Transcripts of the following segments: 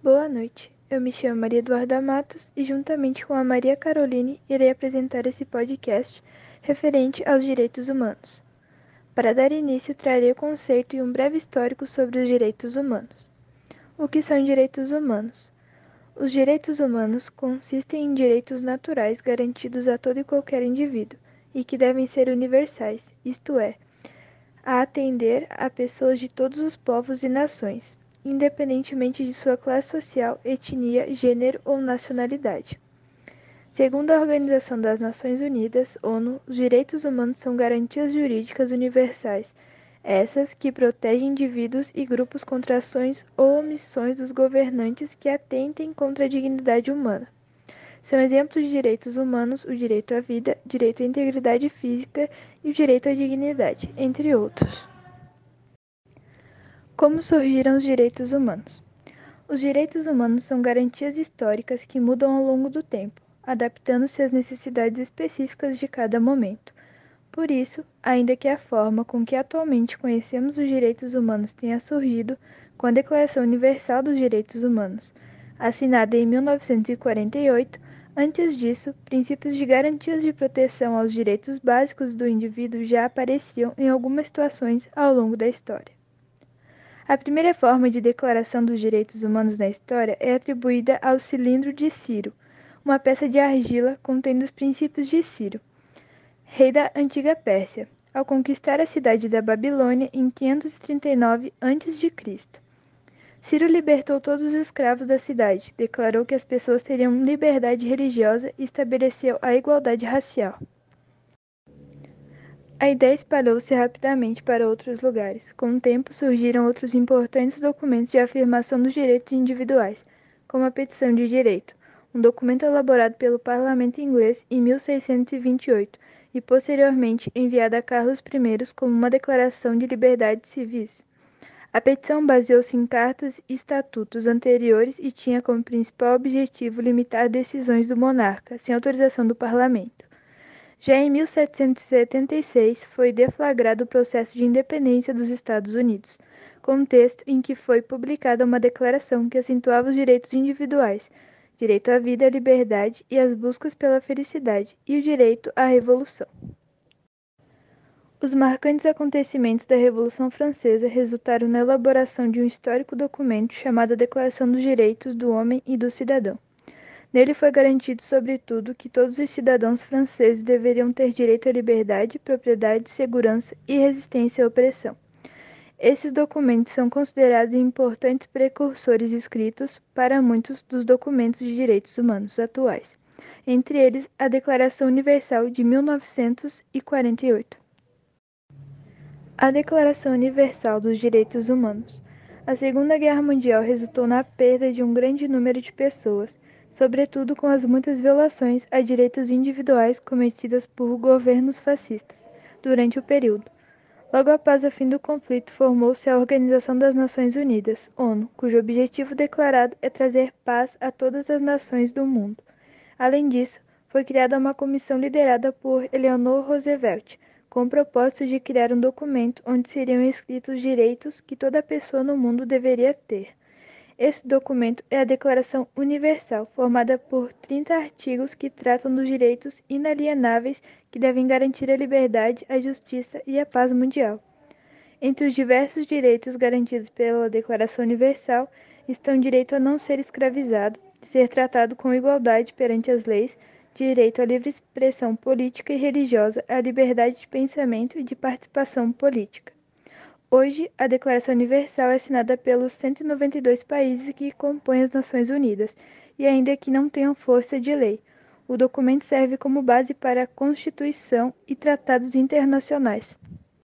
Boa noite. Eu me chamo Maria Eduarda Matos e, juntamente com a Maria Caroline, irei apresentar esse podcast referente aos direitos humanos. Para dar início, trarei o conceito e um breve histórico sobre os direitos humanos. O que são direitos humanos? Os direitos humanos consistem em direitos naturais garantidos a todo e qualquer indivíduo e que devem ser universais, isto é, a atender a pessoas de todos os povos e nações, independentemente de sua classe social, etnia, gênero ou nacionalidade. Segundo a Organização das Nações Unidas, ONU, os direitos humanos são garantias jurídicas universais, essas que protegem indivíduos e grupos contra ações ou omissões dos governantes que atentem contra a dignidade humana. São exemplos de direitos humanos o direito à vida, direito à integridade física e o direito à dignidade, entre outros. Como surgiram os direitos humanos? Os direitos humanos são garantias históricas que mudam ao longo do tempo, adaptando-se às necessidades específicas de cada momento. Por isso, ainda que a forma com que atualmente conhecemos os direitos humanos tenha surgido com a Declaração Universal dos Direitos Humanos, assinada em 1948, antes disso, princípios de garantias de proteção aos direitos básicos do indivíduo já apareciam em algumas situações ao longo da história. A primeira forma de declaração dos direitos humanos na história é atribuída ao cilindro de Ciro, uma peça de argila contendo os princípios de Ciro, rei da antiga Pérsia, ao conquistar a cidade da Babilônia em 539 a.C. Ciro libertou todos os escravos da cidade, declarou que as pessoas teriam liberdade religiosa e estabeleceu a igualdade racial. A ideia espalhou-se rapidamente para outros lugares. Com o tempo, surgiram outros importantes documentos de afirmação dos direitos individuais, como a Petição de Direito, um documento elaborado pelo Parlamento inglês em 1628 e posteriormente enviado a Carlos I como uma declaração de liberdades civis. A petição baseou-se em cartas e estatutos anteriores e tinha como principal objetivo limitar decisões do monarca, sem autorização do parlamento. Já em 1776 foi deflagrado o processo de independência dos Estados Unidos, contexto em que foi publicada uma declaração que acentuava os direitos individuais, direito à vida, à liberdade e às buscas pela felicidade, e o direito à revolução. Os marcantes acontecimentos da Revolução Francesa resultaram na elaboração de um histórico documento chamado Declaração dos Direitos do Homem e do Cidadão. Nele foi garantido, sobretudo, que todos os cidadãos franceses deveriam ter direito à liberdade, propriedade, segurança e resistência à opressão. Esses documentos são considerados importantes precursores escritos para muitos dos documentos de direitos humanos atuais, entre eles a Declaração Universal de 1948. A Declaração Universal dos Direitos Humanos. A Segunda Guerra Mundial resultou na perda de um grande número de pessoas sobretudo com as muitas violações a direitos individuais cometidas por governos fascistas durante o período. Logo após o fim do conflito, formou-se a Organização das Nações Unidas, ONU, cujo objetivo declarado é trazer paz a todas as nações do mundo. Além disso, foi criada uma comissão liderada por Eleanor Roosevelt, com o propósito de criar um documento onde seriam escritos os direitos que toda pessoa no mundo deveria ter. Esse documento é a Declaração Universal, formada por 30 artigos que tratam dos direitos inalienáveis que devem garantir a liberdade, a justiça e a paz mundial. Entre os diversos direitos garantidos pela Declaração Universal estão o direito a não ser escravizado, ser tratado com igualdade perante as leis, direito à livre expressão política e religiosa, à liberdade de pensamento e de participação política. Hoje, a Declaração Universal é assinada pelos 192 países que compõem as Nações Unidas, e ainda que não tenham força de lei, o documento serve como base para a Constituição e tratados internacionais.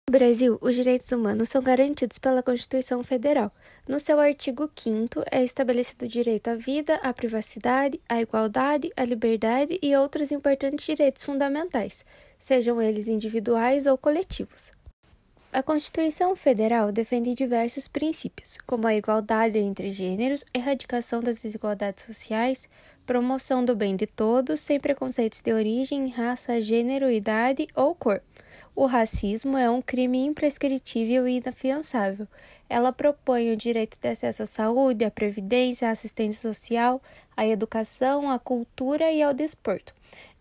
No Brasil, os direitos humanos são garantidos pela Constituição Federal. No seu artigo 5 é estabelecido o direito à vida, à privacidade, à igualdade, à liberdade e outros importantes direitos fundamentais, sejam eles individuais ou coletivos. A Constituição Federal defende diversos princípios, como a igualdade entre gêneros, erradicação das desigualdades sociais, promoção do bem de todos, sem preconceitos de origem, raça, gênero, idade ou cor, o racismo é um crime imprescritível e inafiançável. Ela propõe o direito de acesso à saúde, à previdência, à assistência social, à educação, à cultura e ao desporto.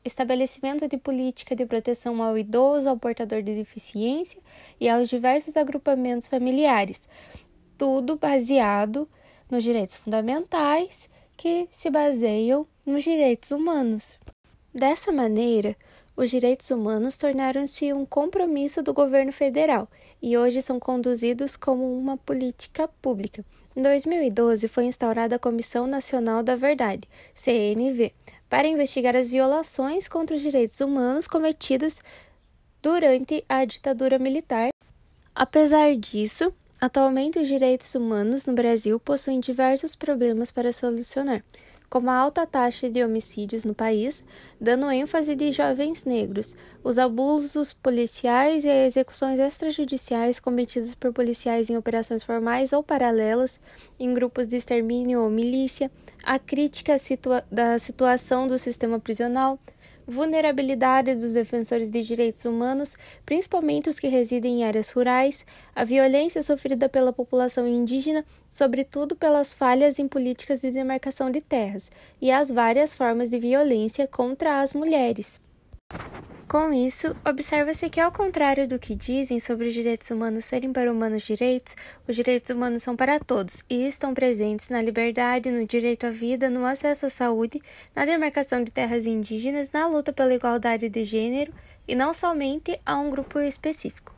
Estabelecimento de política de proteção ao idoso, ao portador de deficiência e aos diversos agrupamentos familiares, tudo baseado nos direitos fundamentais que se baseiam nos direitos humanos. Dessa maneira, os direitos humanos tornaram-se um compromisso do governo federal e hoje são conduzidos como uma política pública. Em 2012, foi instaurada a Comissão Nacional da Verdade, CNV, para investigar as violações contra os direitos humanos cometidas durante a ditadura militar. Apesar disso, atualmente os direitos humanos no Brasil possuem diversos problemas para solucionar como a alta taxa de homicídios no país, dando ênfase de jovens negros, os abusos policiais e execuções extrajudiciais cometidas por policiais em operações formais ou paralelas, em grupos de extermínio ou milícia, a crítica situa da situação do sistema prisional, vulnerabilidade dos defensores de direitos humanos, principalmente os que residem em áreas rurais, a violência sofrida pela população indígena, sobretudo pelas falhas em políticas de demarcação de terras, e as várias formas de violência contra as mulheres. Com isso, observa-se que, ao contrário do que dizem sobre os direitos humanos serem para humanos direitos, os direitos humanos são para todos e estão presentes na liberdade, no direito à vida, no acesso à saúde, na demarcação de terras indígenas, na luta pela igualdade de gênero e não somente a um grupo específico.